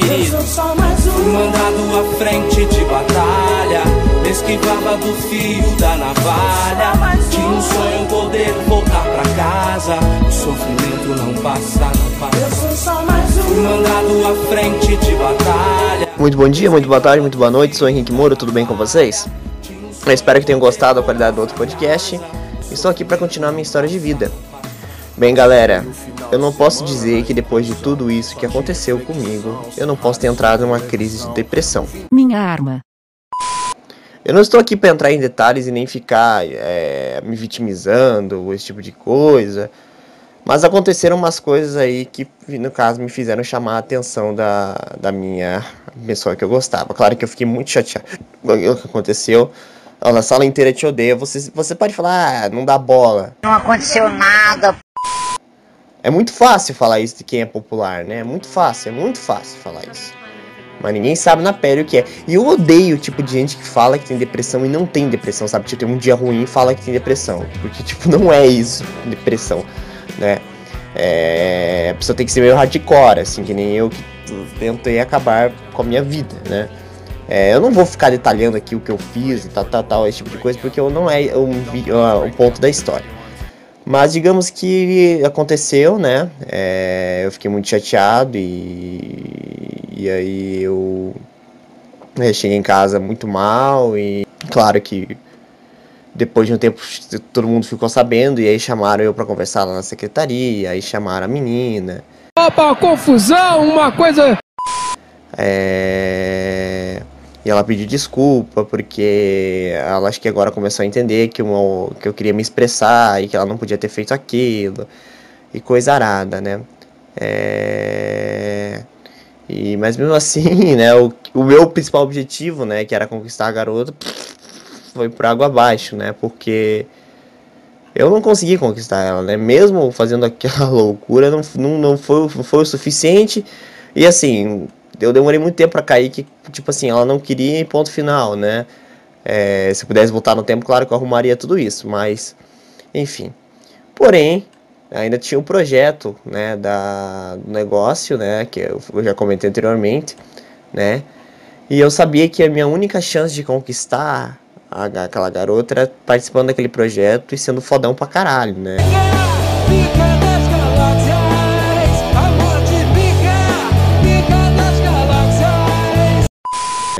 ferido. Fui mandado à frente de batalha, esquivava do fio da navalha. Tinha um sonho poder voltar pra casa. O sofrimento não passa, não passa. Fui mandado à frente de batalha. Muito bom dia, muito boa tarde, muito boa noite. Sou Henrique Moura, tudo bem com vocês? Eu espero que tenham gostado da qualidade do outro podcast. Estou aqui para continuar minha história de vida. Bem, galera, eu não posso dizer que depois de tudo isso que aconteceu comigo, eu não posso ter entrado numa crise de depressão. Minha arma. Eu não estou aqui para entrar em detalhes e nem ficar é, me vitimizando, esse tipo de coisa. Mas aconteceram umas coisas aí que, no caso, me fizeram chamar a atenção da, da minha pessoa que eu gostava. Claro que eu fiquei muito chateado com o que aconteceu. A sala inteira te odeia. Você, você pode falar, ah, não dá bola. Não aconteceu nada. É muito fácil falar isso de quem é popular, né? É muito fácil, é muito fácil falar isso. Mas ninguém sabe na pele o que é. E eu odeio o tipo de gente que fala que tem depressão e não tem depressão, sabe? Tipo, tem um dia ruim e fala que tem depressão. Porque, tipo, não é isso, depressão, né? É... A pessoa tem que ser meio hardcore, assim, que nem eu que tentei acabar com a minha vida, né? É, eu não vou ficar detalhando aqui o que eu fiz e tal, tal, tal, esse tipo de coisa, porque não é o um, ponto da história. Mas digamos que aconteceu, né? É, eu fiquei muito chateado e, e aí eu, eu cheguei em casa muito mal e claro que depois de um tempo todo mundo ficou sabendo e aí chamaram eu para conversar lá na secretaria, aí chamaram a menina. Opa, confusão, uma coisa. É ela pediu desculpa porque ela acho que agora começou a entender que eu, que eu queria me expressar e que ela não podia ter feito aquilo e coisa arada, né? É... E, mas mesmo assim, né, o, o meu principal objetivo, né, que era conquistar a garota, foi por água abaixo, né? Porque eu não consegui conquistar ela, né? Mesmo fazendo aquela loucura, não, não, não, foi, não foi o suficiente. E assim, eu demorei muito tempo para cair que, tipo assim, ela não queria ponto final, né? É, se pudesse voltar no tempo, claro que eu arrumaria tudo isso, mas, enfim. Porém, ainda tinha o um projeto, né, da, do negócio, né, que eu, eu já comentei anteriormente, né? E eu sabia que a minha única chance de conquistar a, aquela garota era participando daquele projeto e sendo fodão pra caralho, né?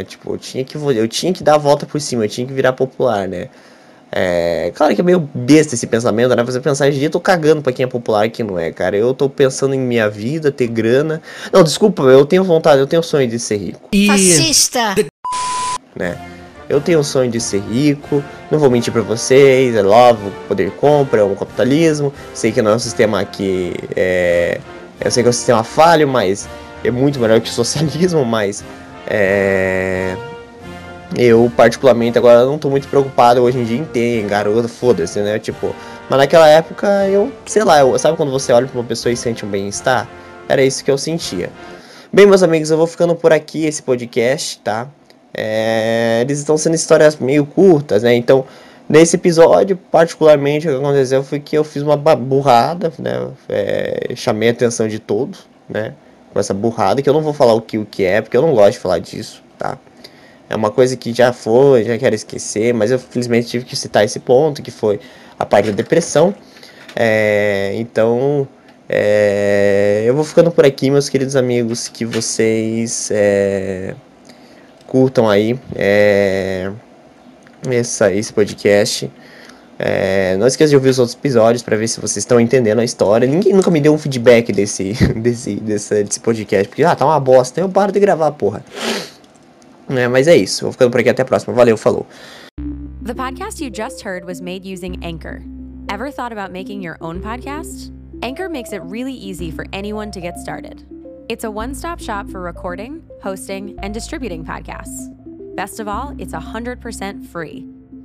Né? Tipo, eu tinha que eu tinha que dar a volta por cima, eu tinha que virar popular, né? É, claro que é meio besta esse pensamento, né? Você pensar, hoje eu tô cagando pra quem é popular e quem não é, cara. Eu tô pensando em minha vida, ter grana. Não, desculpa, eu tenho vontade, eu tenho sonho de ser rico. Fascista! Né? Eu tenho o sonho de ser rico, não vou mentir pra vocês, é love, poder de compra, é um capitalismo. Sei que não é um sistema que é. Eu sei que é um sistema falho, mas é muito melhor que o socialismo, mas é... Eu, particularmente, agora não tô muito preocupado hoje em dia em ter garota, foda-se, né? Tipo, mas naquela época eu, sei lá, eu, sabe quando você olha pra uma pessoa e sente um bem-estar? Era isso que eu sentia. Bem, meus amigos, eu vou ficando por aqui esse podcast, tá? É... Eles estão sendo histórias meio curtas, né? Então, nesse episódio, particularmente, o que aconteceu foi que eu fiz uma burrada, né? É... Chamei a atenção de todos, né? Com essa burrada, que eu não vou falar o que o que é, porque eu não gosto de falar disso, tá? É uma coisa que já foi, já quero esquecer, mas eu felizmente tive que citar esse ponto, que foi a parte da depressão. É, então, é, eu vou ficando por aqui, meus queridos amigos, que vocês é, curtam aí é, essa, esse podcast. É, não esqueça de ouvir os outros episódios para ver se vocês estão entendendo a história. Ninguém nunca me deu um feedback desse, desse, desse, desse podcast, porque ah, tá uma bosta, eu paro de gravar, porra. É, mas é isso, vou ficando por aqui até a próxima. Valeu, falou. The podcast you just heard was made using Anchor. Ever thought about making your own podcast? Anchor makes it really easy for anyone to get started. It's a one stop shop for recording, hosting, and distributing podcasts. Best of all, it's 100% free.